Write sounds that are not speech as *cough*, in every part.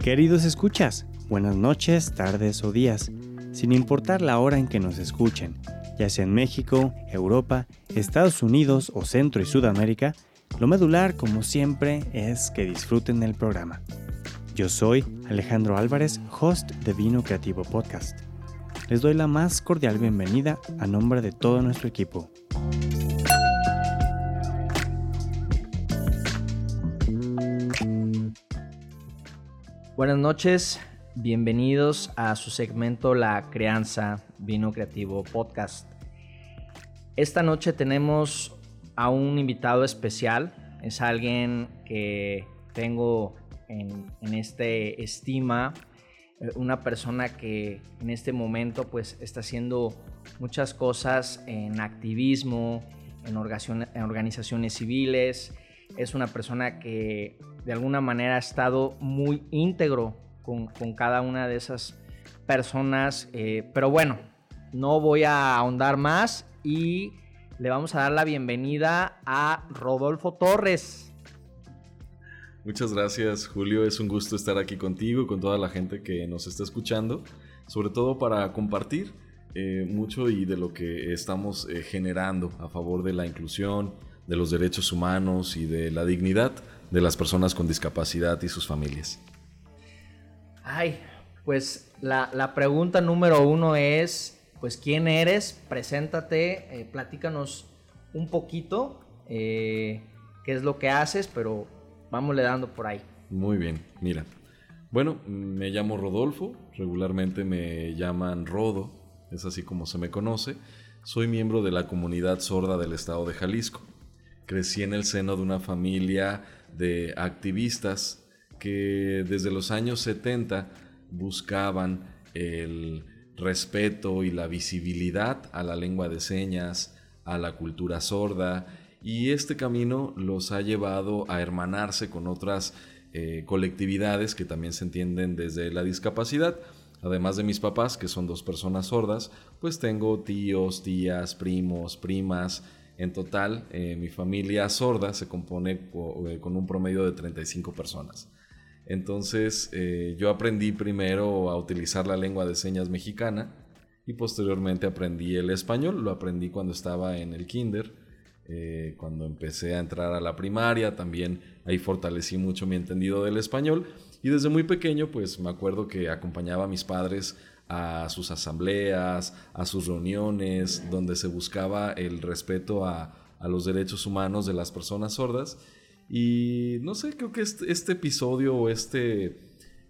Queridos escuchas, buenas noches, tardes o días, sin importar la hora en que nos escuchen, ya sea en México, Europa, Estados Unidos o Centro y Sudamérica, lo medular, como siempre, es que disfruten el programa. Yo soy Alejandro Álvarez, host de Vino Creativo Podcast. Les doy la más cordial bienvenida a nombre de todo nuestro equipo. Buenas noches, bienvenidos a su segmento La Crianza Vino Creativo Podcast. Esta noche tenemos a un invitado especial, es alguien que tengo en, este estima, eh, una persona que en este momento pues está haciendo muchas cosas en activismo, en organizaciones civiles, es una persona que de alguna manera ha estado muy íntegro con, cada una de esas personas. Eh, pero bueno, no voy a ahondar más y le vamos a dar la bienvenida a Rodolfo Torres. Muchas gracias Julio, es un gusto estar aquí contigo y con toda la gente que nos está escuchando, sobre todo para compartir eh, mucho y de lo que estamos eh, generando a favor de la inclusión, de los derechos humanos y de la dignidad de las personas con discapacidad y sus familias. Ay, pues la, pregunta número uno es, pues, ¿quién eres? Preséntate, eh, platícanos un poquito eh, qué es lo que haces, pero vamos le dando por ahí. Muy bien, mira. Bueno, me llamo Rodolfo, regularmente me llaman Rodo, es así como se me conoce. Soy miembro de la comunidad sorda del estado de Jalisco crecí en el seno de una familia de activistas que desde los años 70 buscaban el respeto y la visibilidad a la lengua de señas, a la cultura sorda, y este camino los ha llevado a hermanarse con otras eh, colectividades que también se entienden desde la discapacidad. Además de mis papás, que son dos personas sordas, pues tengo tíos, tías, primos, primas, en total, eh, mi familia sorda se compone eh, con un promedio de 35 personas. Entonces, eh, yo aprendí primero a utilizar la lengua de señas mexicana y posteriormente aprendí el español. Lo aprendí cuando estaba en el kinder, cuando empecé a entrar a la primaria. También ahí fortalecí mucho mi entendido del español. Y desde muy pequeño, pues me acuerdo que acompañaba a mis padres a sus asambleas, a sus reuniones, donde se buscaba el respeto a, los derechos humanos de las personas sordas. Y no sé, creo que este, este, episodio o este,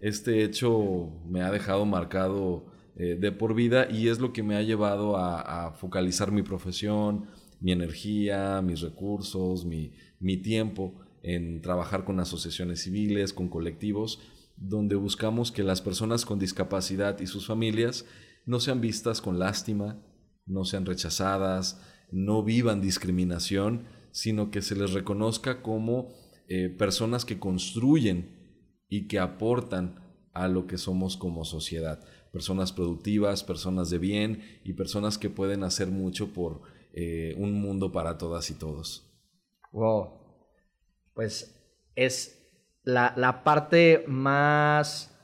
este hecho me ha dejado marcado eh, de por vida y es lo que me ha llevado a, focalizar mi profesión, mi energía, mis recursos, mi, mi tiempo en trabajar con asociaciones civiles, con colectivos, donde buscamos que las personas con discapacidad y sus familias no sean vistas con lástima, no sean rechazadas, no vivan discriminación, sino que se les reconozca como eh, personas que construyen y que aportan a lo que somos como sociedad. Personas productivas, personas de bien y personas que pueden hacer mucho por eh, un mundo para todas y todos. Wow. Pues es la, parte más,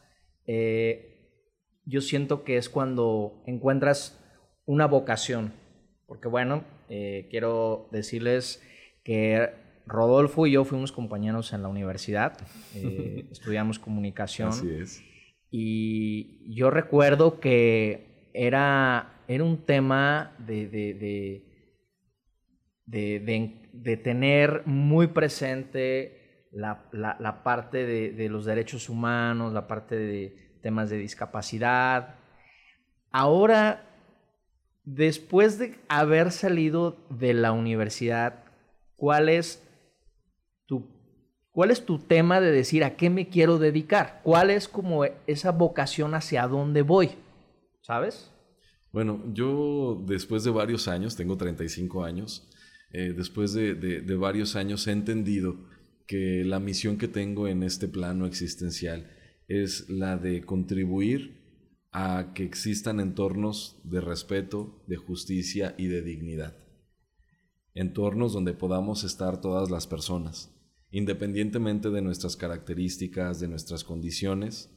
eh, yo siento que es cuando encuentras una vocación, porque bueno, eh, quiero decirles que Rodolfo y yo fuimos compañeros en la universidad, eh, *laughs* estudiamos comunicación. Así es. Y yo recuerdo que era, era un tema de, de, de, de tener muy presente la, parte de, los derechos humanos, la parte de temas de discapacidad. Ahora, después de haber salido de la universidad, ¿cuál es tu ¿Cuál es tu tema de decir a qué me quiero dedicar? ¿Cuál es como esa vocación hacia dónde voy? ¿Sabes? Bueno, yo después de varios años, tengo 35 años, eh, después de, de, varios años he entendido que la misión que tengo en este plano existencial es la de contribuir a que existan entornos de respeto, de justicia y de dignidad. Entornos donde podamos estar todas las personas, independientemente de nuestras características, de nuestras condiciones,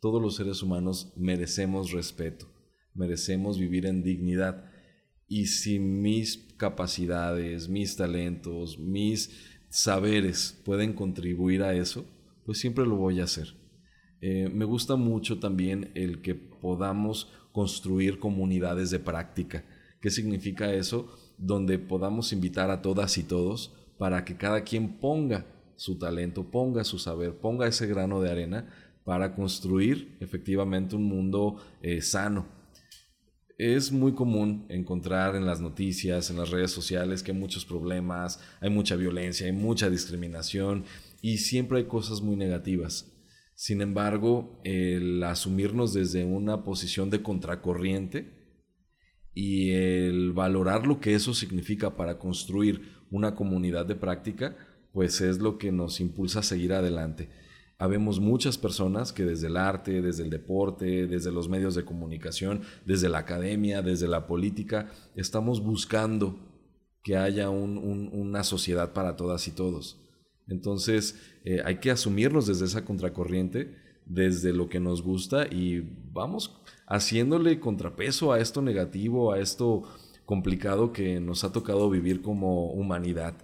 todos los seres humanos merecemos respeto, merecemos vivir en dignidad. Y si mis capacidades, mis talentos, mis saberes pueden contribuir a eso, pues siempre lo voy a hacer. Eh, me gusta mucho también el que podamos construir comunidades de práctica. ¿Qué significa eso? Donde podamos invitar a todas y todos para que cada quien ponga su talento, ponga su saber, ponga ese grano de arena para construir efectivamente un mundo eh, sano. Es muy común encontrar en las noticias, en las redes sociales, que hay muchos problemas, hay mucha violencia, hay mucha discriminación y siempre hay cosas muy negativas. Sin embargo, el asumirnos desde una posición de contracorriente y el valorar lo que eso significa para construir una comunidad de práctica, pues es lo que nos impulsa a seguir adelante. Habemos muchas personas que desde el arte, desde el deporte, desde los medios de comunicación, desde la academia, desde la política, estamos buscando que haya una sociedad para todas y todos. Entonces eh, hay que asumirnos desde esa contracorriente, desde lo que nos gusta y vamos haciéndole contrapeso a esto negativo, a esto complicado que nos ha tocado vivir como humanidad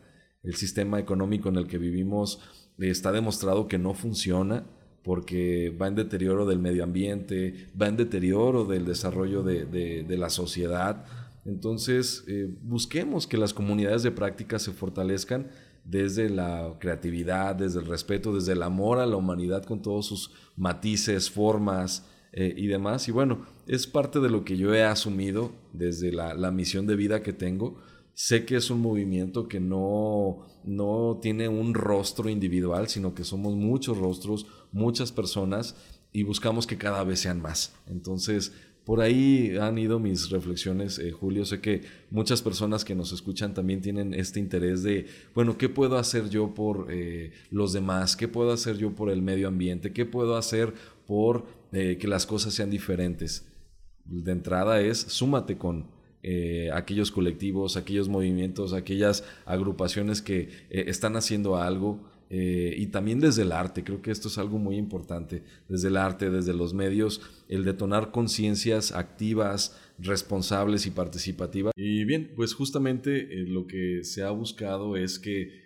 el sistema económico en el que vivimos está demostrado que no funciona porque va en deterioro del medio ambiente, va en deterioro del desarrollo de, la sociedad. Entonces, eh, busquemos que las comunidades de práctica se fortalezcan desde la creatividad, desde el respeto, desde el amor a la humanidad con todos sus matices, formas eh, y demás. Y bueno, es parte de lo que yo he asumido desde la, la misión de vida que tengo Sé que es un movimiento que no, no tiene un rostro individual, sino que somos muchos rostros, muchas personas y buscamos que cada vez sean más. Entonces, por ahí han ido mis reflexiones, eh, Julio. Sé que muchas personas que nos escuchan también tienen este interés de, bueno, ¿qué puedo hacer yo por eh, los demás? ¿Qué puedo hacer yo por el medio ambiente? ¿Qué puedo hacer por eh, que las cosas sean diferentes? De entrada es, súmate con, eh, aquellos colectivos, aquellos movimientos, aquellas agrupaciones que eh, están haciendo algo. Eh, y también desde el arte, creo que esto es algo muy importante, desde el arte, desde los medios, el detonar conciencias activas, responsables y participativas. Y bien, pues justamente lo que se ha buscado es que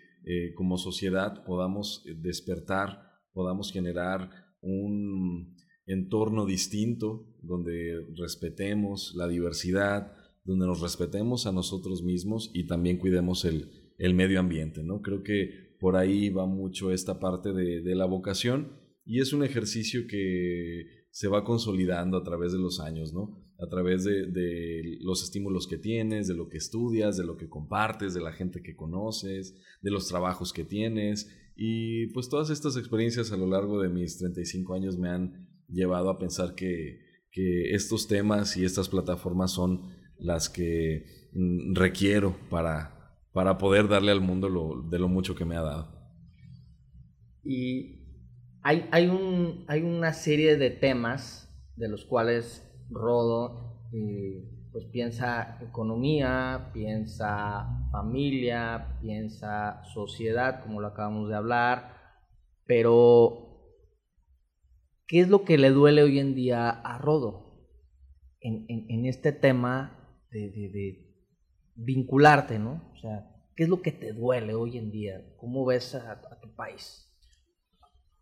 como sociedad podamos despertar, podamos generar un entorno distinto donde respetemos la diversidad, donde nos respetemos a nosotros mismos y también cuidemos el, medio ambiente, ¿no? Creo que por ahí va mucho esta parte de, la vocación y es un ejercicio que se va consolidando a través de los años, ¿no? A través de, de, los estímulos que tienes, de lo que estudias, de lo que compartes, de la gente que conoces, de los trabajos que tienes. Y pues todas estas experiencias a lo largo de mis 35 años me han llevado a pensar que, que estos temas y estas plataformas son las que mm, requiero para, para poder darle al mundo lo, de lo mucho que me ha dado. Y hay, hay, un, hay una serie de temas de los cuales Rodo eh, pues piensa economía, piensa familia, piensa sociedad, como lo acabamos de hablar, pero ¿qué es lo que le duele hoy en día a Rodo en, en este tema de, vincularte, ¿no? O sea, ¿qué es lo que te duele hoy en día? ¿Cómo ves a, tu país?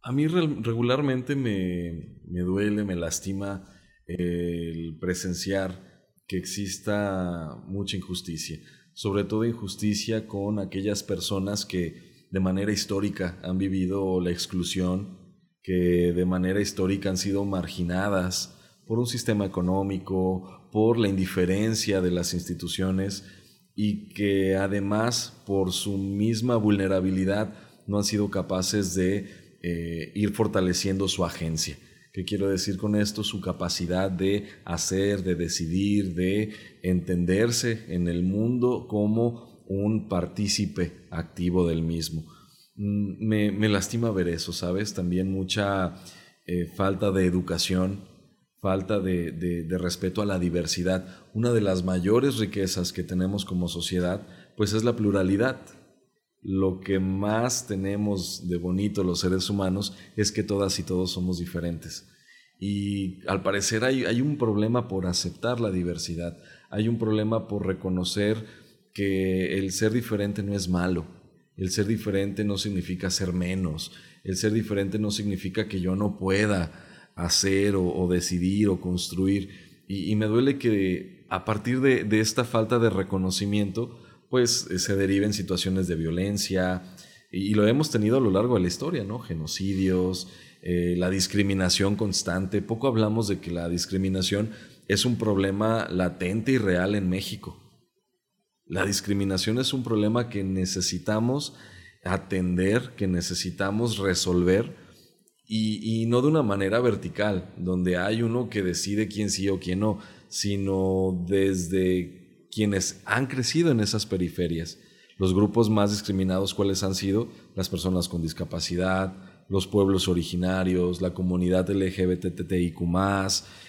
A mí regularmente me, duele, me lastima el presenciar que exista mucha injusticia, sobre todo injusticia con aquellas personas que de manera histórica han vivido la exclusión, que de manera histórica han sido marginadas por un sistema económico, por la indiferencia de las instituciones y que además por su misma vulnerabilidad no han sido capaces de eh, ir fortaleciendo su agencia. ¿Qué quiero decir con esto? Su capacidad de hacer, de decidir, de entenderse en el mundo como un partícipe activo del mismo. Mm, me, lastima ver eso, ¿sabes? También mucha eh, falta de educación, falta de, respeto a la diversidad. Una de las mayores riquezas que tenemos como sociedad, pues es la pluralidad. Lo que más tenemos de bonito los seres humanos es que todas y todos somos diferentes. Y al parecer hay, hay un problema por aceptar la diversidad, hay un problema por reconocer que el ser diferente no es malo, el ser diferente no significa ser menos, el ser diferente no significa que yo no pueda, hacer o, decidir o construir. Y, me duele que a partir de, esta falta de reconocimiento, pues eh, se deriven situaciones de violencia, y, lo hemos tenido a lo largo de la historia, ¿no? Genocidios, eh, la discriminación constante. Poco hablamos de que la discriminación es un problema latente y real en México. La discriminación es un problema que necesitamos atender, que necesitamos resolver y, no de una manera vertical, donde hay uno que decide quién sí o quién no, sino desde quienes han crecido en esas periferias. Los grupos más discriminados, ¿cuáles han sido? Las personas con discapacidad, los pueblos originarios, la comunidad LGBTTIQ,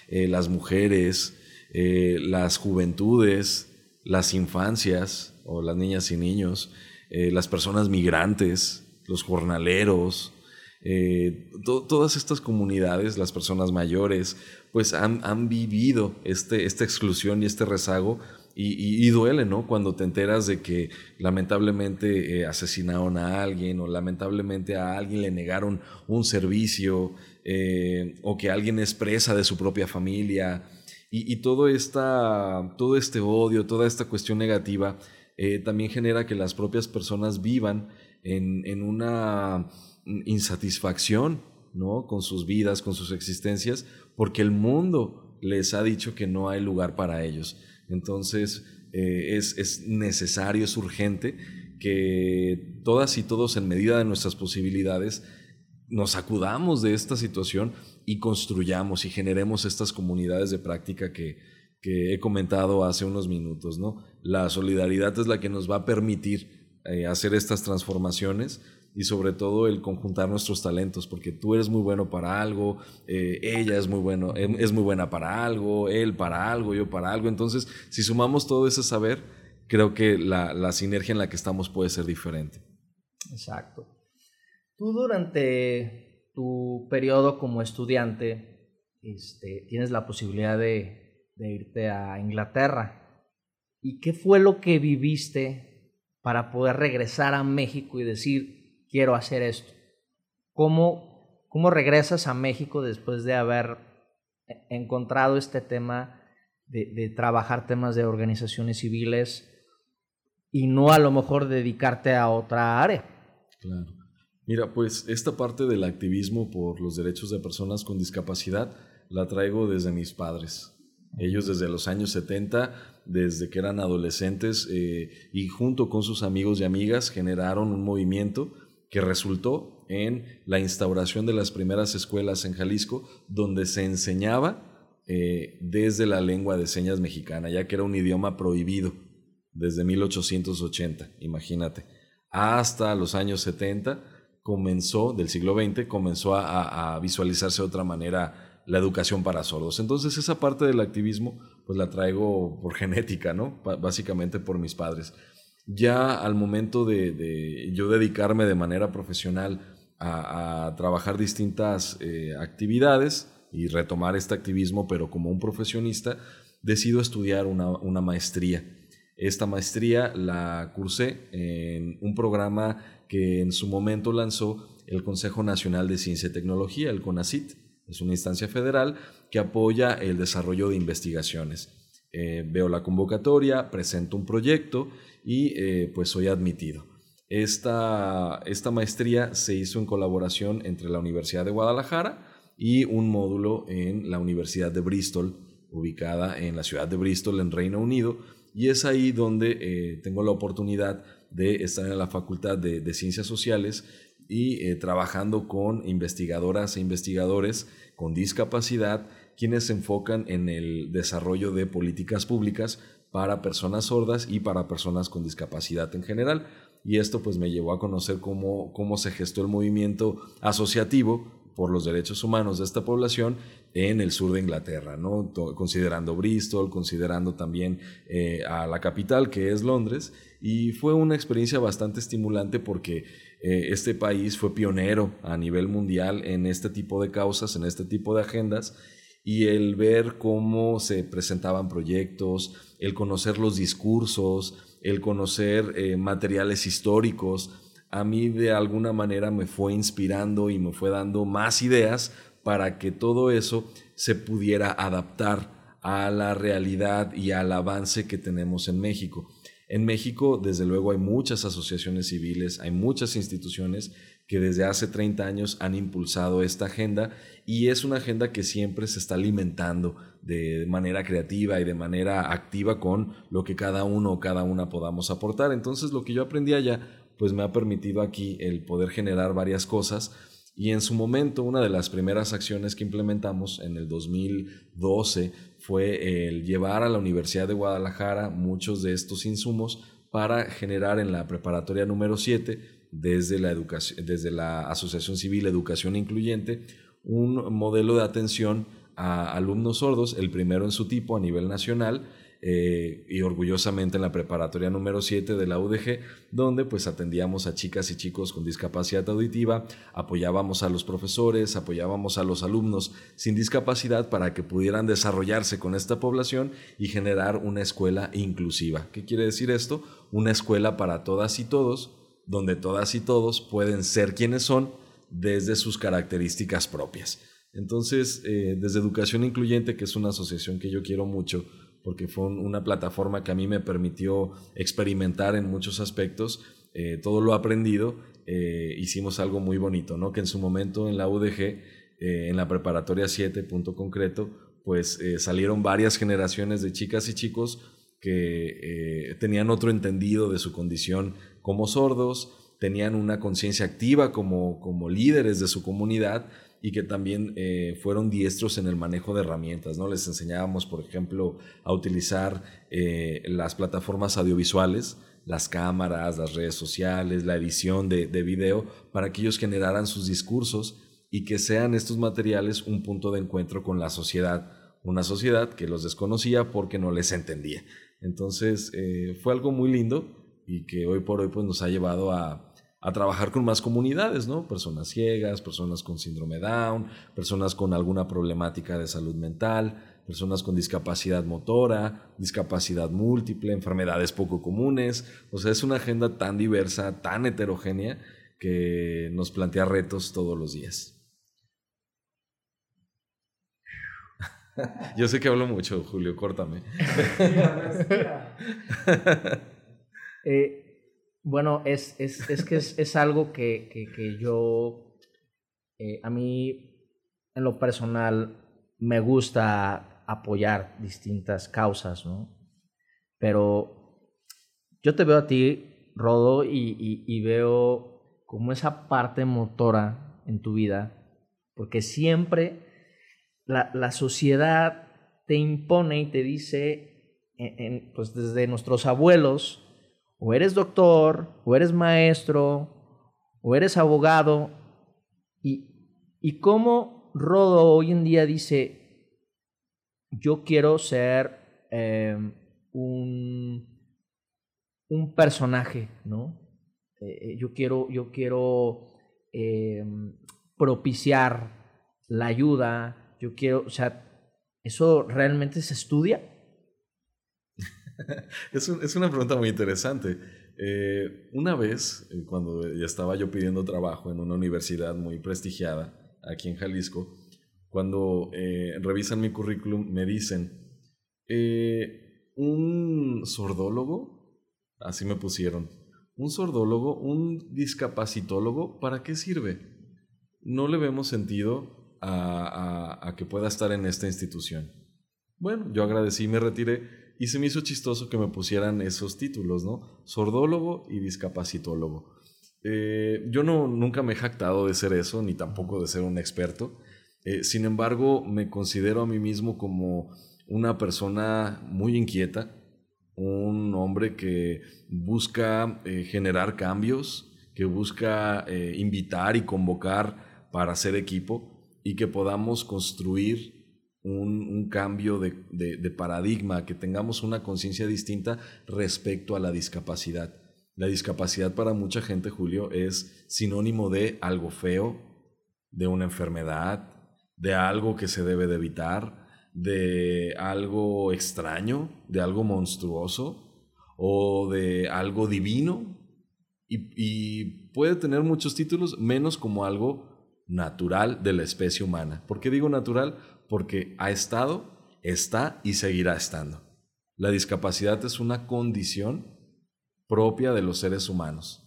eh, las mujeres, eh, las juventudes, las infancias o las niñas y niños, eh, las personas migrantes, los jornaleros, eh, todas estas comunidades, las personas mayores, pues han, vivido este, esta exclusión y este rezago y, duele, ¿no? Cuando te enteras de que lamentablemente eh, asesinaron a alguien o lamentablemente a alguien le negaron un servicio eh, o que alguien es presa de su propia familia y, todo, esta, todo este odio, toda esta cuestión negativa también genera que las propias personas vivan en, en una insatisfacción, ¿no? Con sus vidas, con sus existencias, porque el mundo les ha dicho que no hay lugar para ellos. Entonces, eh, es, necesario, es urgente que todas y todos, en medida de nuestras posibilidades, nos acudamos de esta situación y construyamos y generemos estas comunidades de práctica que, he comentado hace unos minutos. ¿no? La solidaridad es la que nos va a permitir eh, hacer estas transformaciones y sobre todo el conjuntar nuestros talentos, porque tú eres muy bueno para algo, eh, ella es muy, bueno, em, es muy buena para algo, él para algo, yo para algo. Entonces, si sumamos todo ese saber, creo que la, la sinergia en la que estamos puede ser diferente. Exacto. Tú durante tu periodo como estudiante este, tienes la posibilidad de, de irte a Inglaterra. ¿Y qué fue lo que viviste para poder regresar a México y decir, quiero hacer esto. ¿Cómo, cómo regresas a México después de haber encontrado este tema de, trabajar temas de organizaciones civiles y no a lo mejor dedicarte a otra área? Claro. Mira, pues esta parte del activismo por los derechos de personas con discapacidad la traigo desde mis padres. Ellos desde los años 70, desde que eran adolescentes eh, y junto con sus amigos y amigas generaron un movimiento que resultó en la instauración de las primeras escuelas en Jalisco, donde se enseñaba eh, desde la lengua de señas mexicana, ya que era un idioma prohibido desde 1880, imagínate. Hasta los años 70 comenzó, del siglo XX, comenzó a, visualizarse de otra manera la educación para sordos. Entonces esa parte del activismo pues la traigo por *laughs* genética, ¿no? básicamente por mis padres ya al momento de, yo dedicarme de manera profesional a, trabajar distintas eh, actividades y retomar este activismo, pero como un profesionista, decido estudiar una, maestría. Esta maestría la cursé en un programa que en su momento lanzó el Consejo Nacional de Ciencia y Tecnología, el CONACIT. Es una instancia federal que apoya el desarrollo de investigaciones. Eh, veo la convocatoria, presento un proyecto y eh, pues soy admitido. Esta, esta maestría se hizo en colaboración entre la Universidad de Guadalajara y un módulo en la Universidad de Bristol, ubicada en la ciudad de Bristol, en Reino Unido, y es ahí donde eh, tengo la oportunidad de estar en la Facultad de, Ciencias Sociales y eh, trabajando con investigadoras e investigadores con discapacidad, quienes se enfocan en el desarrollo de políticas públicas para personas sordas y para personas con discapacidad en general. Y esto pues me llevó a conocer cómo, cómo se gestó el movimiento asociativo por los derechos humanos de esta población en el sur de Inglaterra, ¿no? considerando Bristol, considerando también eh, a la capital que es Londres, y fue una experiencia bastante estimulante porque eh, este país fue pionero a nivel mundial en este tipo de causas, en este tipo de agendas, y el ver cómo se presentaban proyectos, el conocer los discursos, el conocer eh, materiales históricos, a mí de alguna manera me fue inspirando y me fue dando más ideas para que todo eso se pudiera adaptar a la realidad y al avance que tenemos en México. En México, desde luego, hay muchas asociaciones civiles, hay muchas instituciones que desde hace 30 años han impulsado esta agenda y es una agenda que siempre se está alimentando de manera creativa y de manera activa con lo que cada uno o cada una podamos aportar. Entonces, lo que yo aprendí allá pues me ha permitido aquí el poder generar varias cosas. Y en su momento, una de las primeras acciones que implementamos en el 2012 fue el llevar a la Universidad de Guadalajara muchos de estos insumos para generar en la preparatoria número 7, desde la, educación, desde la Asociación Civil Educación Incluyente, un modelo de atención a alumnos sordos, el primero en su tipo a nivel nacional, eh, y orgullosamente en la preparatoria número 7 de la UDG, donde pues atendíamos a chicas y chicos con discapacidad auditiva, apoyábamos a los profesores, apoyábamos a los alumnos sin discapacidad para que pudieran desarrollarse con esta población y generar una escuela inclusiva. ¿Qué quiere decir esto? Una escuela para todas y todos, donde todas y todos pueden ser quienes son desde sus características propias. Entonces, eh, desde Educación Incluyente, que es una asociación que yo quiero mucho, porque fue una plataforma que a mí me permitió experimentar en muchos aspectos. Eh, todo lo aprendido, eh, hicimos algo muy bonito, ¿no? Que en su momento en la UDG, en la preparatoria 7, punto concreto, pues salieron varias generaciones de chicas y chicos que tenían otro entendido de su condición como sordos, tenían una conciencia activa como, como líderes de su comunidad y que también eh, fueron diestros en el manejo de herramientas. ¿no? Les enseñábamos, por ejemplo, a utilizar eh, las plataformas audiovisuales, las cámaras, las redes sociales, la edición de, de video, para que ellos generaran sus discursos y que sean estos materiales un punto de encuentro con la sociedad, una sociedad que los desconocía porque no les entendía. Entonces eh, fue algo muy lindo y que hoy por hoy pues, nos ha llevado a, a trabajar con más comunidades, ¿no? Personas ciegas, personas con síndrome Down, personas con alguna problemática de salud mental, personas con discapacidad motora, discapacidad múltiple, enfermedades poco comunes. O sea, es una agenda tan diversa, tan heterogénea, que nos plantea retos todos los días. *laughs* Yo sé que hablo mucho, Julio, córtame. *laughs* eh, bueno, es, es, es que es, es, algo que, que, que yo, eh, a mí, en lo personal, me gusta apoyar distintas causas, ¿no? Pero yo te veo a ti, Rodo, y, y, y veo como esa parte motora en tu vida, porque siempre la, la sociedad te impone y te dice, en, pues desde nuestros abuelos, o eres doctor, o eres maestro, o eres abogado. Y, y cómo Rodo hoy en día dice, yo quiero ser eh, un, un personaje, ¿no? Eh, yo quiero, yo quiero eh, propiciar la ayuda, yo quiero, o sea, ¿eso realmente se estudia? *laughs* es, una pregunta muy interesante. Eh, una vez, eh, cuando ya estaba yo pidiendo trabajo en una universidad muy prestigiada aquí en Jalisco, cuando eh, revisan mi currículum me dicen, un sordólogo, así me pusieron, un sordólogo, un discapacitólogo, ¿para qué sirve? No le vemos sentido a, que pueda estar en esta institución. Bueno, yo agradecí y me retiré y se me hizo chistoso que me pusieran esos títulos, ¿no? Sordólogo y discapacitólogo. Eh, yo no, nunca me he jactado de ser eso, ni tampoco de ser un experto. Eh, sin embargo, me considero a mí mismo como una persona muy inquieta, un hombre que busca eh, generar cambios, que busca invitar y convocar para hacer equipo y que podamos construir un, cambio de, paradigma, que tengamos una conciencia distinta respecto a la discapacidad. La discapacidad para mucha gente, Julio, es sinónimo de algo feo, de una enfermedad, de algo que se debe de evitar, de algo extraño, de algo monstruoso o de algo divino. y puede tener muchos títulos, menos como algo natural de la especie humana. ¿Por qué digo natural? porque ha estado, está y seguirá estando. La discapacidad es una condición propia de los seres humanos.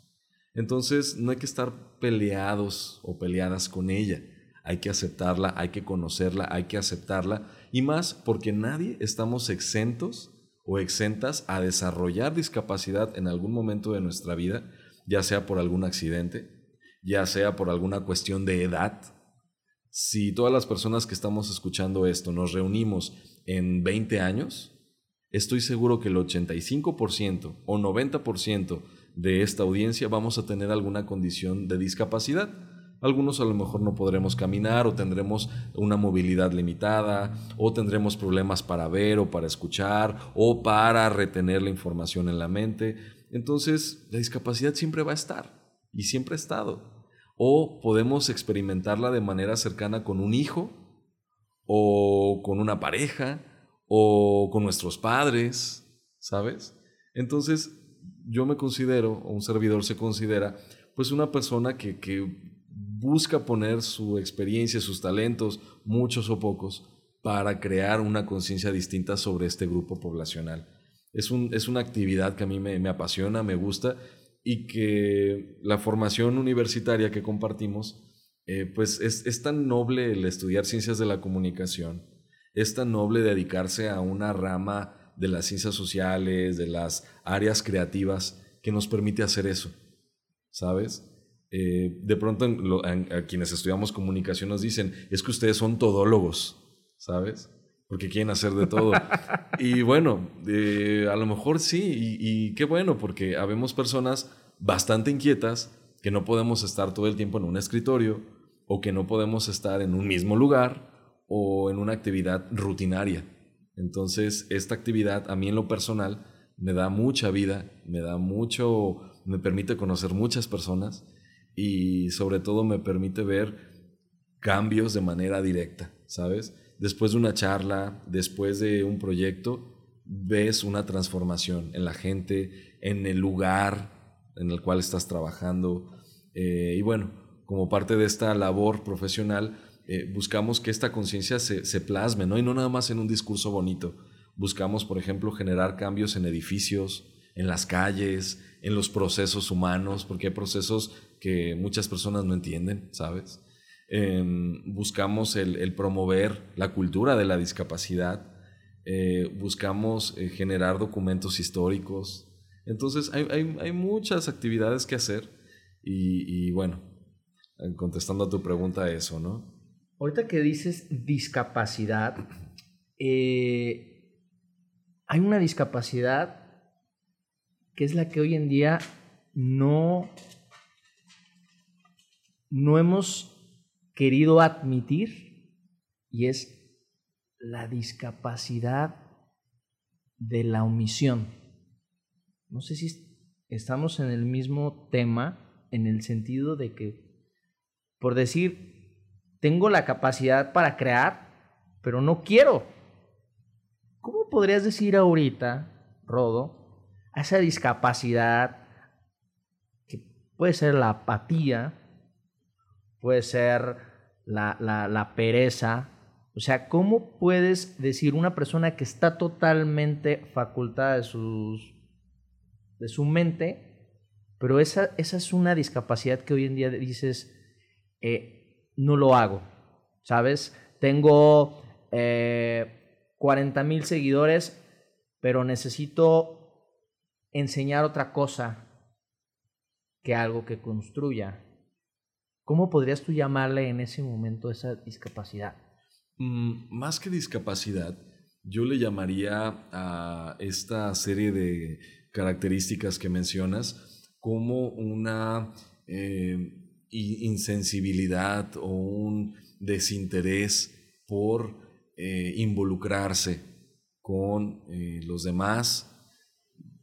Entonces no hay que estar peleados o peleadas con ella. Hay que aceptarla, hay que conocerla, hay que aceptarla. Y más porque nadie estamos exentos o exentas a desarrollar discapacidad en algún momento de nuestra vida, ya sea por algún accidente, ya sea por alguna cuestión de edad, si todas las personas que estamos escuchando esto nos reunimos en 20 años, estoy seguro que el 85% o 90% de esta audiencia vamos a tener alguna condición de discapacidad. Algunos a lo mejor no podremos caminar o tendremos una movilidad limitada o tendremos problemas para ver o para escuchar o para retener la información en la mente. Entonces, la discapacidad siempre va a estar y siempre ha estado o podemos experimentarla de manera cercana con un hijo o con una pareja o con nuestros padres, ¿sabes? Entonces yo me considero, o un servidor se considera, pues una persona que, busca poner su experiencia, sus talentos, muchos o pocos, para crear una conciencia distinta sobre este grupo poblacional. Es, un, es una actividad que a mí me, me apasiona, me gusta y que la formación universitaria que compartimos, eh, pues es, tan noble el estudiar ciencias de la comunicación, es tan noble dedicarse a una rama de las ciencias sociales, de las áreas creativas, que nos permite hacer eso, ¿sabes? Eh, de pronto a, quienes estudiamos comunicación nos dicen, es que ustedes son todólogos, ¿sabes? Porque quieren hacer de todo. *laughs* y bueno, eh, a lo mejor sí, y, y, qué bueno, porque habemos personas bastante inquietas que no podemos estar todo el tiempo en un escritorio o que no podemos estar en un mismo lugar o en una actividad rutinaria. Entonces, esta actividad a mí en lo personal me da mucha vida, me da mucho, me permite conocer muchas personas y sobre todo me permite ver cambios de manera directa, ¿sabes? Después de una charla, después de un proyecto, ves una transformación en la gente, en el lugar en el cual estás trabajando. Eh, y bueno, como parte de esta labor profesional, eh, buscamos que esta conciencia se, se, plasme, ¿no? Y no nada más en un discurso bonito. Buscamos, por ejemplo, generar cambios en edificios, en las calles, en los procesos humanos, porque hay procesos que muchas personas no entienden, ¿sabes? Em, buscamos el, promover la cultura de la discapacidad, eh, buscamos eh, generar documentos históricos. Entonces hay, muchas actividades que hacer y, bueno, contestando a tu pregunta eso, ¿no? Ahorita que dices discapacidad, eh, hay una discapacidad que es la que hoy en día no, no hemos querido admitir y es la discapacidad de la omisión. No sé si estamos en el mismo tema en el sentido de que, por decir, tengo la capacidad para crear, pero no quiero. ¿Cómo podrías decir ahorita, Rodo, a esa discapacidad que puede ser la apatía, puede ser la, pereza. O sea, ¿cómo puedes decir una persona que está totalmente facultada de, sus, de su mente, pero esa, esa es una discapacidad que hoy en día dices, eh, no lo hago, ¿sabes? Tengo 40 eh, mil seguidores, pero necesito enseñar otra cosa. que algo que construya. ¿Cómo podrías tú llamarle en ese momento esa discapacidad? Mm, más que discapacidad, yo le llamaría a esta serie de características que mencionas como una eh, insensibilidad o un desinterés por eh, involucrarse con eh, los demás,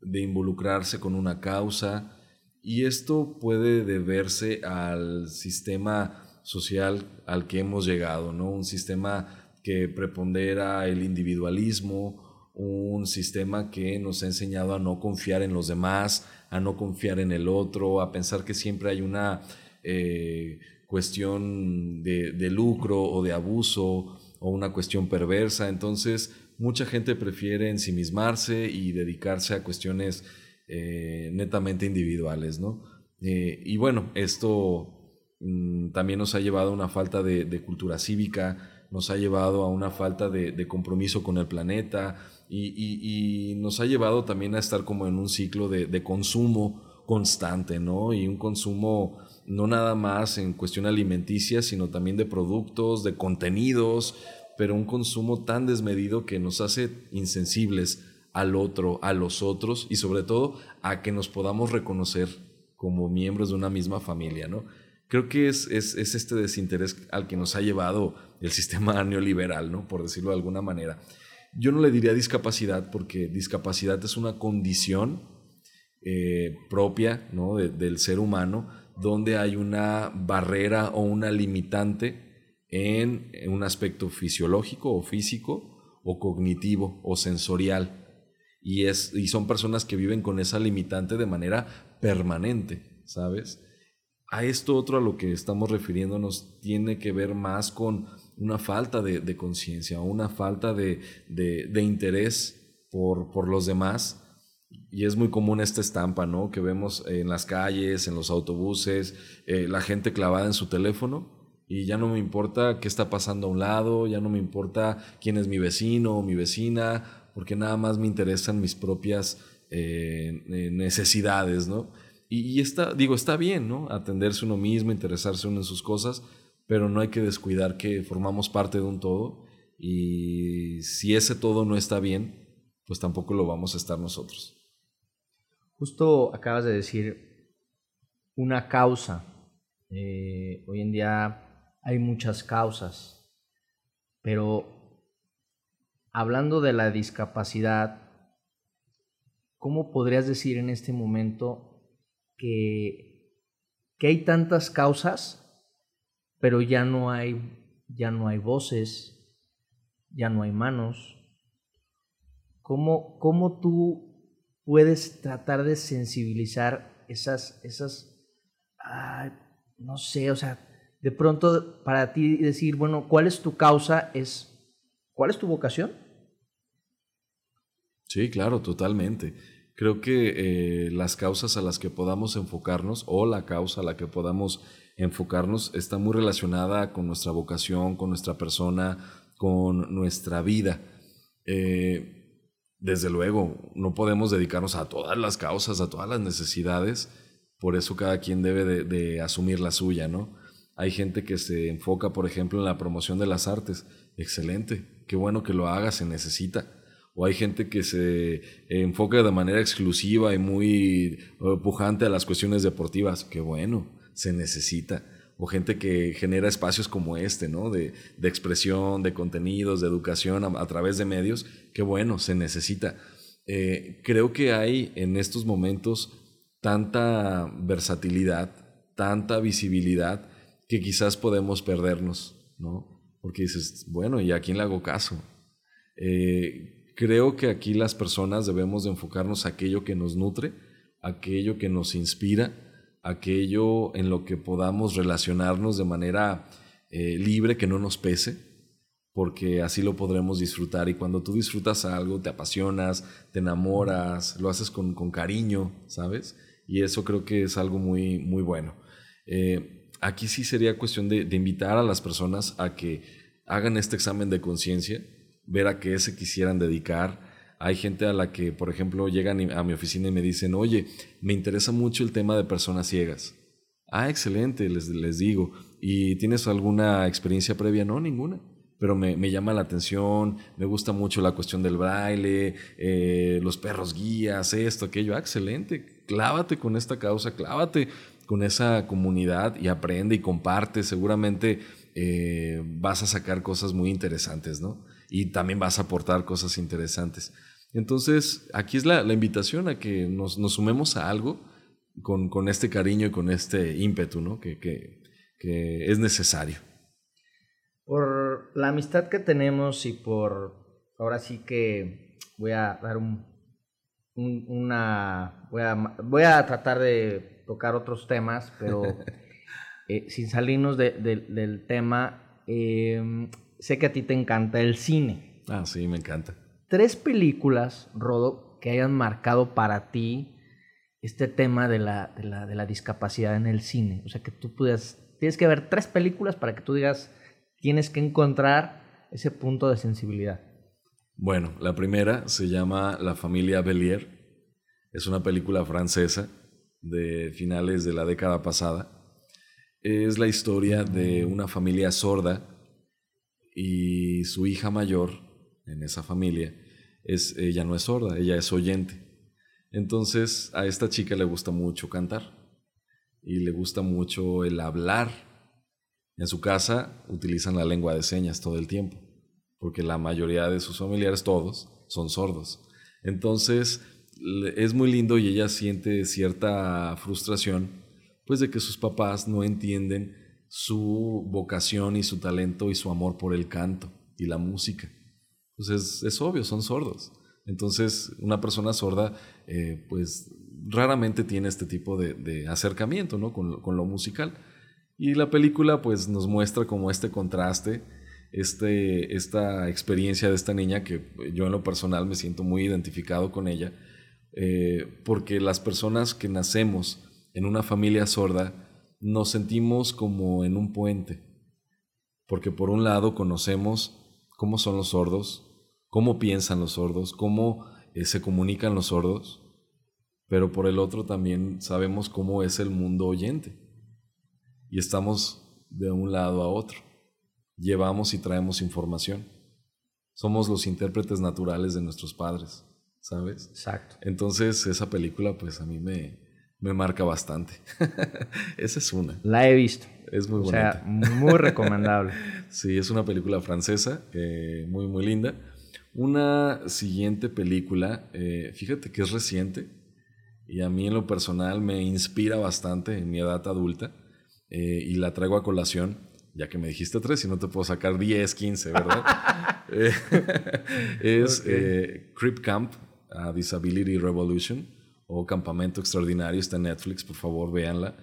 de involucrarse con una causa, y esto puede deberse al sistema social al que hemos llegado, ¿no? Un sistema que prepondera el individualismo, un sistema que nos ha enseñado a no confiar en los demás, a no confiar en el otro, a pensar que siempre hay una eh, cuestión de, lucro o de abuso o una cuestión perversa. Entonces, mucha gente prefiere ensimismarse y dedicarse a cuestiones eh, netamente individuales, ¿no? Eh, y bueno, esto mm, también nos ha llevado a una falta de, cultura cívica, nos ha llevado a una falta de, compromiso con el planeta y, nos ha llevado también a estar como en un ciclo de, consumo constante, ¿no? Y un consumo no nada más en cuestión alimenticia, sino también de productos, de contenidos, pero un consumo tan desmedido que nos hace insensibles al otro, a los otros y sobre todo a que nos podamos reconocer como miembros de una misma familia, ¿no? Creo que es, es, este desinterés al que nos ha llevado el sistema *laughs* neoliberal, ¿no? Por decirlo de alguna manera. Yo no le diría discapacidad porque discapacidad es una condición eh, propia ¿no? del ser humano donde hay una barrera o una limitante en un aspecto fisiológico o físico o cognitivo o sensorial y, es, y son personas que viven con esa limitante de manera permanente, ¿sabes? A esto otro a lo que estamos refiriéndonos tiene que ver más con una falta de, de conciencia, una falta de, de, interés por, por los demás. Y es muy común esta estampa, ¿no? Que vemos en las calles, en los autobuses, eh, la gente clavada en su teléfono y ya no me importa qué está pasando a un lado, ya no me importa quién es mi vecino o mi vecina, porque nada más me interesan mis propias eh, eh, necesidades, ¿no? Y, está, digo, está bien, ¿no? Atenderse uno mismo, interesarse uno en sus cosas, pero no hay que descuidar que formamos parte de un todo y si ese todo no está bien, pues tampoco lo vamos a estar nosotros. Justo acabas de decir una causa. Eh, hoy en día hay muchas causas, pero hablando de la discapacidad, ¿cómo podrías decir en este momento que, que hay tantas causas, pero ya no hay, ya no hay voces, ya no hay manos? ¿Cómo, cómo tú puedes tratar de sensibilizar esas, esas, no sé, o sea, de pronto para ti decir, bueno, ¿cuál es tu causa? Es ¿Cuál es tu vocación? Sí, claro, totalmente. Creo que eh, las causas a las que podamos enfocarnos o la causa a la que podamos enfocarnos está muy relacionada con nuestra vocación, con nuestra persona, con nuestra vida. Eh, desde luego, no podemos dedicarnos a todas las causas, a todas las necesidades, por eso cada quien debe de, de asumir la suya, ¿no? Hay gente que se enfoca, por ejemplo, en la promoción de las artes. Excelente, qué bueno que lo haga, se necesita. O hay gente que se enfoca de manera exclusiva y muy eh, pujante a las cuestiones deportivas, qué bueno, se necesita. O gente que genera espacios como este, ¿no? De, expresión, de contenidos, de educación a, través de medios, qué bueno, se necesita. Eh, creo que hay en estos momentos tanta versatilidad, tanta visibilidad, que quizás podemos perdernos, ¿no? porque dices, bueno, ¿y a quién le hago caso? Eh, creo que aquí las personas debemos de enfocarnos a aquello que nos nutre, aquello que nos inspira, aquello en lo que podamos relacionarnos de manera eh, libre, que no nos pese, porque así lo podremos disfrutar. Y cuando tú disfrutas algo, te apasionas, te enamoras, lo haces con, cariño, ¿sabes? Y eso creo que es algo muy, muy bueno. Eh, aquí sí sería cuestión de, invitar a las personas a que hagan este examen de conciencia, ver a qué se quisieran dedicar, Hay gente a la que, por ejemplo, llegan a mi oficina y me dicen, oye, me interesa mucho el tema de personas ciegas. Ah, excelente, les, les digo. ¿Y tienes alguna experiencia previa? No, ninguna. Pero me, me llama la atención, me gusta mucho la cuestión del braille, eh, los perros guías, esto, aquello. Ah, excelente, clávate con esta causa, clávate con esa comunidad y aprende y comparte. Seguramente eh, vas a sacar cosas muy interesantes, ¿no? Y también vas a aportar cosas interesantes. Entonces, aquí es la, invitación a que nos, sumemos a algo con, con, este cariño y con este ímpetu, ¿no? Que, que, que, es necesario. Por la amistad que tenemos y por, ahora sí que voy a dar un, un una, voy a, voy a tratar de tocar otros temas, pero *laughs* eh, sin salirnos de, de, del tema, eh, sé que a ti te encanta el cine. Ah, sí, me encanta tres películas, Rodo, que hayan marcado para ti este tema de la, de la, de la discapacidad en el cine. O sea, que tú puedas, tienes que ver tres películas para que tú digas, tienes que encontrar ese punto de sensibilidad. Bueno, la primera se llama La familia Bellier. Es una película francesa de finales de la década pasada. Es la historia de una familia sorda y su hija mayor en esa familia, es, ella no es sorda, ella es oyente. Entonces a esta chica le gusta mucho cantar y le gusta mucho el hablar. En su casa utilizan la lengua de señas todo el tiempo, porque la mayoría de sus familiares, todos, son sordos. Entonces es muy lindo y ella siente cierta frustración, pues de que sus papás no entienden su vocación y su talento y su amor por el canto y la música pues es, obvio, son sordos. Entonces, una persona sorda, eh, pues raramente tiene este tipo de, acercamiento ¿no? con, con, lo musical. Y la película, pues nos muestra como este contraste, este, esta experiencia de esta niña que yo en lo personal me siento muy identificado con ella, eh, porque las personas que nacemos en una familia sorda nos sentimos como en un puente, porque por un lado conocemos cómo son los sordos, cómo piensan los sordos, cómo eh, se comunican los sordos, pero por el otro también sabemos cómo es el mundo oyente. Y estamos de un lado a otro. Llevamos y traemos información. Somos los intérpretes naturales de nuestros padres, ¿sabes? Exacto. Entonces esa película pues a mí me, me marca bastante. *laughs* Esa es una. La he visto. Es muy bonita. O sea, muy recomendable. *laughs* sí, es una película francesa, eh, muy, muy linda. Una siguiente película, eh, fíjate que es reciente y a mí en lo personal me inspira bastante en mi edad adulta eh, y la traigo a colación, ya que me dijiste tres y no te puedo sacar 10, 15, ¿verdad? *laughs* Eh, es Crip Camp, a Disability Revolution o Campamento Extraordinario, está en Netflix, por favor véanla.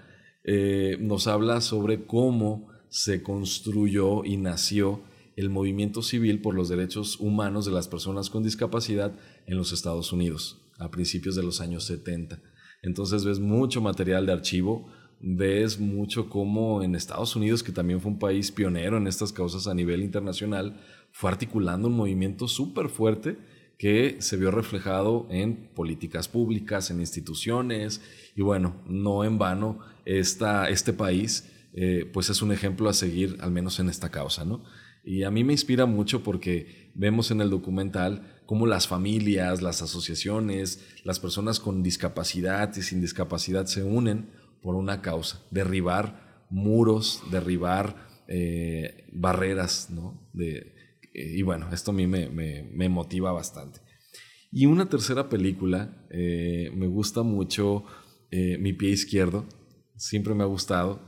nos habla sobre cómo se construyó y nació el movimiento civil por los derechos humanos de las personas con discapacidad en los Estados Unidos a principios de los años 70. Entonces ves mucho material de archivo, ves mucho cómo en Estados Unidos, que también fue un país pionero en estas causas a nivel internacional, fue articulando un movimiento súper fuerte que se vio reflejado en políticas públicas, en instituciones, y bueno, no en vano esta, este país eh, pues es un ejemplo a seguir, al menos en esta causa, ¿no? Y a mí me inspira mucho porque vemos en el documental cómo las familias, las asociaciones, las personas con discapacidad y sin discapacidad se unen por una causa, derribar muros, derribar eh, barreras, ¿no? De, y bueno, esto a mí me, me, motiva bastante. Y una tercera película, eh, me gusta mucho eh, Mi pie izquierdo, siempre me ha gustado.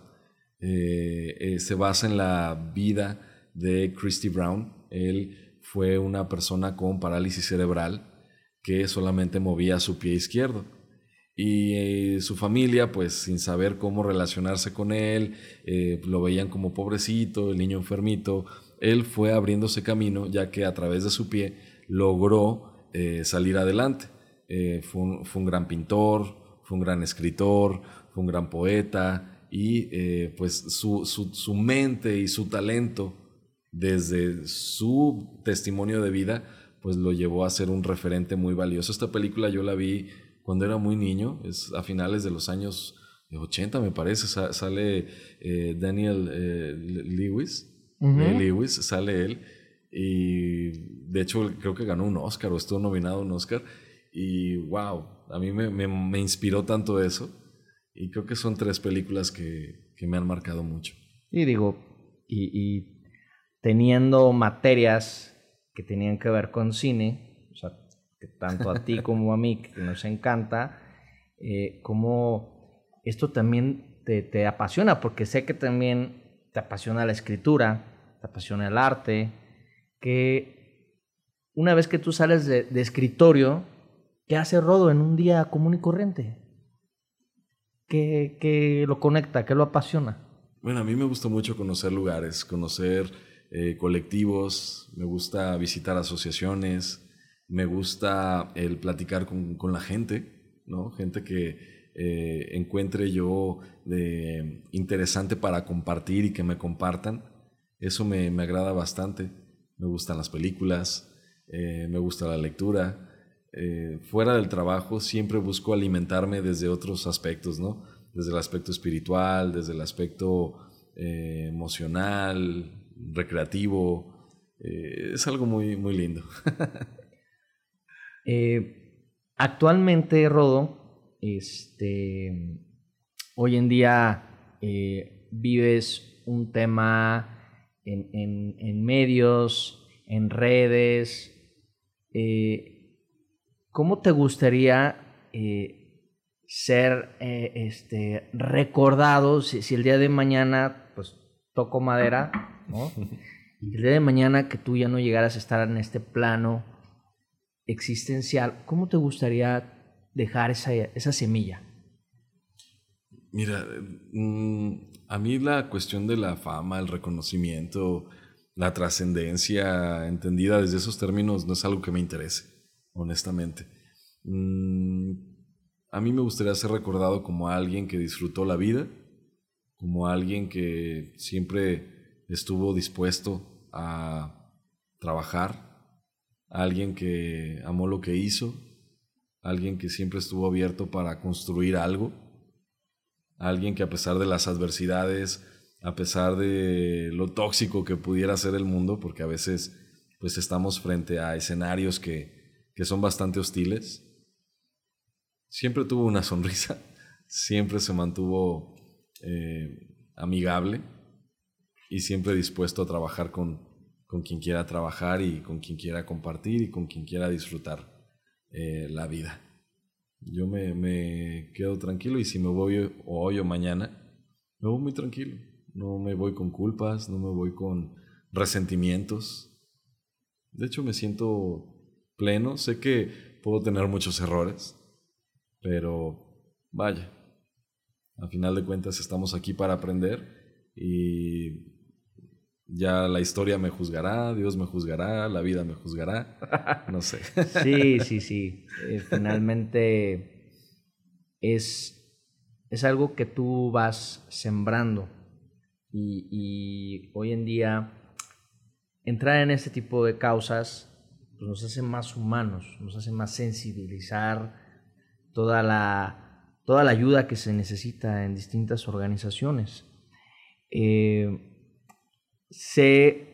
se basa en la vida de Christy Brown. Él fue una persona con parálisis cerebral que solamente movía su pie izquierdo. Y eh, su familia, pues sin saber cómo relacionarse con él, eh, lo veían como pobrecito, el niño enfermito. Él fue abriéndose camino ya que a través de su pie logró eh, salir adelante. Fue un, fue, un, gran pintor, fue un gran escritor, fue un gran poeta y pues su, su, su mente y su talento desde su testimonio de vida, pues lo llevó a ser un referente muy valioso. Esta película yo la vi cuando era muy niño, es a finales de los años 80 me parece, sale eh, Daniel eh, Lewis, Lewis, sale él, y de hecho creo que ganó un Oscar o estuvo nominado a un Oscar, y wow, a mí me, me, inspiró tanto eso, y creo que son tres películas que, que me han marcado mucho. Y digo, y, y teniendo materias que tenían que ver con cine, o sea, que tanto a ti *laughs* como a mí, que nos encanta, eh, como esto también te, te, apasiona, porque sé que también te apasiona la escritura, te apasiona el arte, que una vez que tú sales de, escritorio, ¿qué hace Rodo en un día común y corriente? ¿Qué, ¿Qué, lo conecta? ¿Qué lo apasiona? Bueno, a mí me gusta mucho conocer lugares, conocer eh, colectivos, me gusta visitar asociaciones, me gusta el platicar con, con la gente, ¿no? Gente que eh, encuentre yo interesante para compartir y que me compartan. Eso me, agrada bastante. Me gustan las películas, eh, me gusta la lectura. fuera del trabajo siempre busco alimentarme desde otros aspectos, ¿no? Desde el aspecto espiritual, desde el aspecto emocional, recreativo. Eh, es algo muy, muy lindo. *laughs* Eh, actualmente, Rodo, este, hoy en día eh, vives un tema en, medios, en redes. ¿Cómo te gustaría ser este, recordado si, si, el día de mañana, pues toco madera, y *laughs* el día de mañana que tú ya no llegaras a estar en este plano existencial, ¿cómo te gustaría dejar esa, esa semilla? Mira, mm, a mí la cuestión de la fama, el reconocimiento, la trascendencia entendida desde esos términos no es algo que me interese, honestamente. Mm, a mí me gustaría ser recordado como alguien que disfrutó la vida, como alguien que siempre estuvo dispuesto a trabajar, alguien que amó lo que hizo, alguien que siempre estuvo abierto para construir algo, alguien que a pesar de las adversidades, a pesar de lo tóxico que pudiera ser el mundo, porque a veces pues estamos frente a escenarios que, son bastante hostiles, siempre tuvo una sonrisa, *laughs* siempre se mantuvo eh, amigable y siempre dispuesto a trabajar con, con quien quiera trabajar y con quien quiera compartir y con quien quiera disfrutar eh, la vida. Yo me, me, quedo tranquilo y si me voy hoy o mañana, me voy muy tranquilo. No me voy con culpas, no me voy con resentimientos. De hecho, me siento pleno. Sé que puedo tener muchos errores, pero vaya, a final de cuentas estamos aquí para aprender y ya la historia me juzgará, Dios me juzgará, la vida me juzgará, *laughs* no sé. Sí, sí, sí. Eh, finalmente es, es algo que tú vas sembrando y, y, hoy en día entrar en este tipo de causas pues nos hace más humanos, nos hace más sensibilizar toda la, toda la ayuda que se necesita en distintas organizaciones. Eh, Sé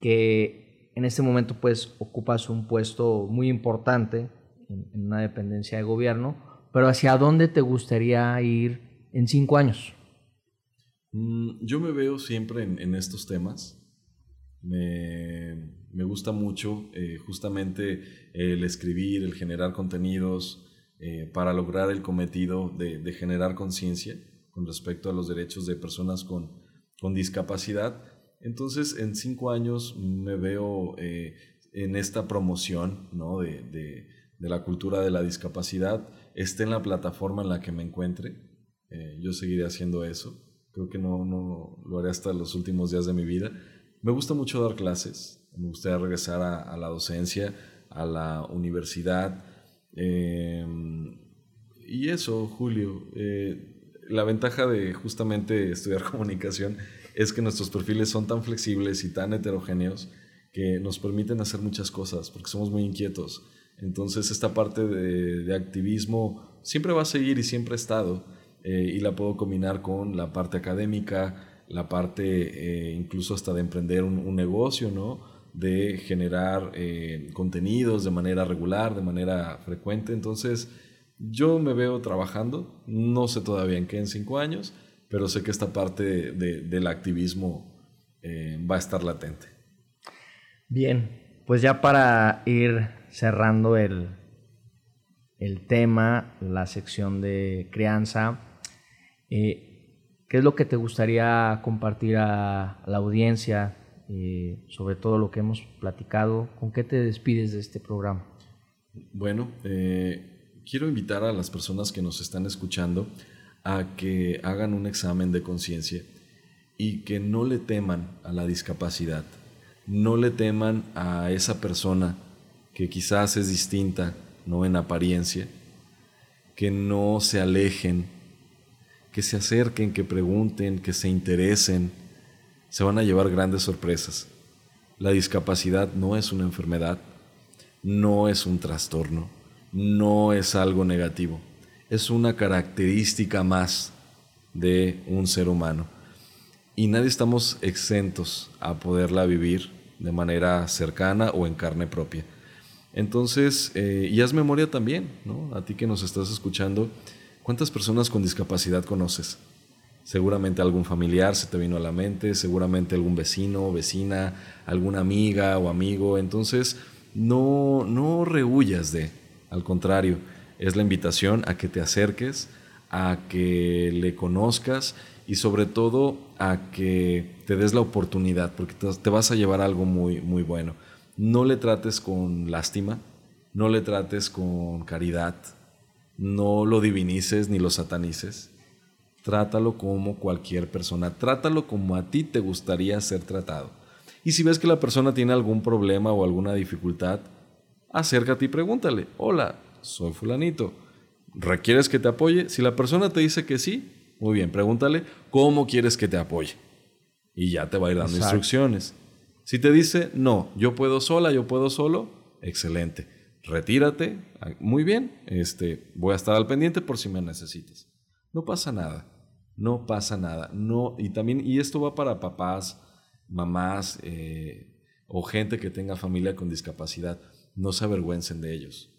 que en este momento pues ocupas un puesto muy importante en, una dependencia de gobierno, pero ¿hacia dónde te gustaría ir en cinco años? Mm, yo me veo siempre en, estos temas. Me, gusta mucho eh, justamente el escribir, el generar contenidos eh, para lograr el cometido de, generar conciencia con respecto a los derechos de personas con, con discapacidad entonces, en cinco años me veo eh, en esta promoción ¿no? de, de, la cultura de la discapacidad, esté en la plataforma en la que me encuentre. Eh, yo seguiré haciendo eso. Creo que no, no lo haré hasta los últimos días de mi vida. Me gusta mucho dar clases. Me gustaría regresar a, la docencia, a la universidad. Em, y eso, Julio. Eh, la ventaja de justamente estudiar *laughs* comunicación es que nuestros perfiles son tan flexibles y tan heterogéneos que nos permiten hacer muchas cosas, porque somos muy inquietos. Entonces esta parte de, activismo siempre va a seguir y siempre ha estado, eh, y la puedo combinar con la parte académica, la parte eh, incluso hasta de emprender un, negocio, ¿no? de generar eh, contenidos de manera regular, de manera frecuente. Entonces, yo me veo trabajando, no sé todavía en qué en cinco años, pero sé que esta parte del activismo eh, va a estar latente. Bien, pues ya para ir cerrando el, el tema, la sección de crianza, eh, ¿qué es lo que te gustaría compartir a la audiencia eh, sobre todo lo que hemos platicado? ¿Con qué te despides de este programa? Bueno, quiero invitar a las personas que nos están escuchando a que hagan un examen de conciencia y que no le teman a la discapacidad, no le teman a esa persona que quizás es distinta, no en apariencia, que no se alejen, que se acerquen, que pregunten, que se interesen, se van a llevar grandes sorpresas. La discapacidad no es una enfermedad, no es un trastorno, no es algo negativo, es una característica más de un ser humano y nadie estamos exentos a poderla vivir de manera cercana o en carne propia. Entonces, eh, y haz memoria también, ¿no? A ti que nos estás escuchando, ¿cuántas personas con discapacidad conoces? Seguramente algún familiar se te vino a la mente, seguramente algún vecino, vecina, alguna amiga o amigo. Entonces, no, no rehuyas de, al contrario, es la invitación a que te acerques, a que le conozcas y sobre todo a que te des la oportunidad, porque te vas a llevar algo muy, muy bueno. No le trates con lástima, no le trates con caridad, no lo divinices ni lo satanices. Trátalo como cualquier persona, trátalo como a ti te gustaría ser tratado. Y si ves que la persona tiene algún problema o alguna dificultad, acércate y pregúntale, hola, soy fulanito, ¿requieres que te apoye? Si la persona te dice que sí, muy bien, pregúntale cómo quieres que te apoye. Y ya te va a ir dando instrucciones. Si te dice, no, yo puedo sola, yo puedo solo, excelente. Retírate, muy bien, este, voy a estar al pendiente por si me necesitas. No pasa nada, no pasa nada. No, y también, y esto va para papás, mamás eh, o gente que tenga familia con discapacidad. No se avergüencen de ellos.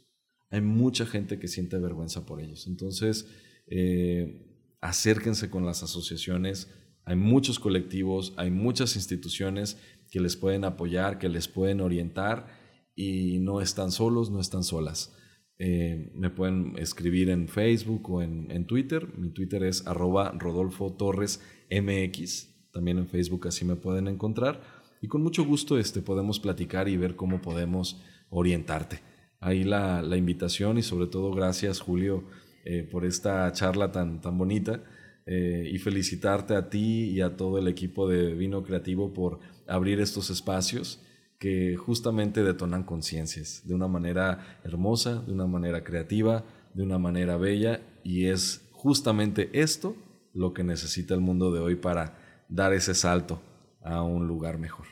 Hay mucha gente que siente vergüenza por ellos. Entonces, eh, acérquense con las asociaciones. Hay muchos colectivos, hay muchas instituciones que les pueden apoyar, que les pueden orientar y no están solos, no están solas. Eh, me pueden escribir en Facebook o en, Twitter. Mi Twitter es arroba Rodolfo Torres MX. También en Facebook así me pueden encontrar. Y con mucho gusto este, podemos platicar y ver cómo podemos orientarte. Ahí la, la invitación y sobre todo gracias Julio eh, por esta charla tan, tan bonita eh, y felicitarte a ti y a todo el equipo de Vino Creativo por abrir estos espacios que justamente detonan conciencias de una manera hermosa, de una manera creativa, de una manera bella y es justamente esto lo que necesita el mundo de hoy para dar ese salto a un lugar mejor.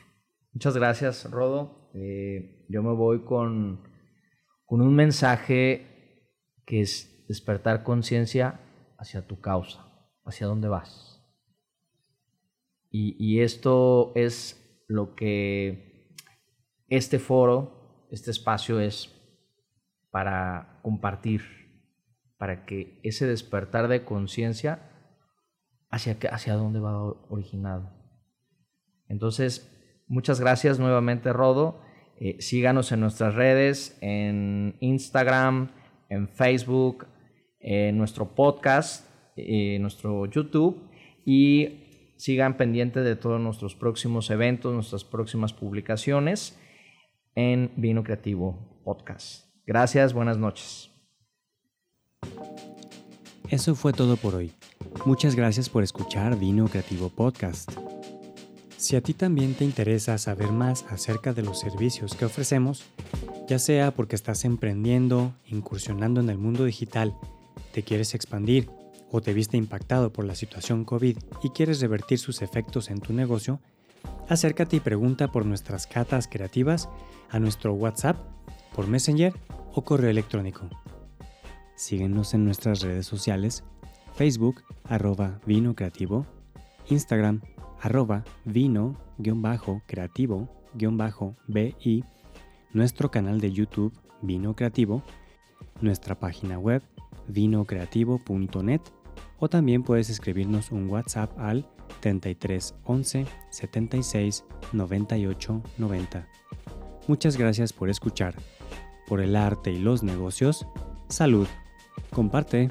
Muchas gracias, Rodo. Eh, yo me voy con, con un mensaje que es despertar conciencia hacia tu causa, hacia dónde vas. Y, esto es lo que este foro, este espacio es para compartir, para que ese despertar de conciencia hacia, hacia dónde va originado. Entonces, muchas gracias nuevamente, Rodo. Eh, síganos en nuestras redes, en Instagram, en Facebook, en nuestro podcast, en nuestro YouTube y sigan pendientes de todos nuestros próximos eventos, nuestras próximas publicaciones en Vino Creativo Podcast. Gracias, buenas noches. Eso fue todo por hoy. Muchas gracias por escuchar Vino Creativo Podcast. Si a ti también te interesa saber más acerca de los servicios que ofrecemos, ya sea porque estás emprendiendo, incursionando en el mundo digital, te quieres expandir o te viste impactado por la situación COVID y quieres revertir sus efectos en tu negocio, Acércate y pregunta por nuestras catas creativas a nuestro WhatsApp, por Messenger o correo electrónico. Síguenos en nuestras redes sociales, Facebook, arroba vino creativo, Instagram, arroba vino-creativo-bi, nuestro canal de YouTube, Vino Creativo, nuestra página web, vinocreativo.net, o también puedes escribirnos un WhatsApp al 33 11 76 98 90. Muchas gracias por escuchar. Por el arte y los negocios, salud. Comparte.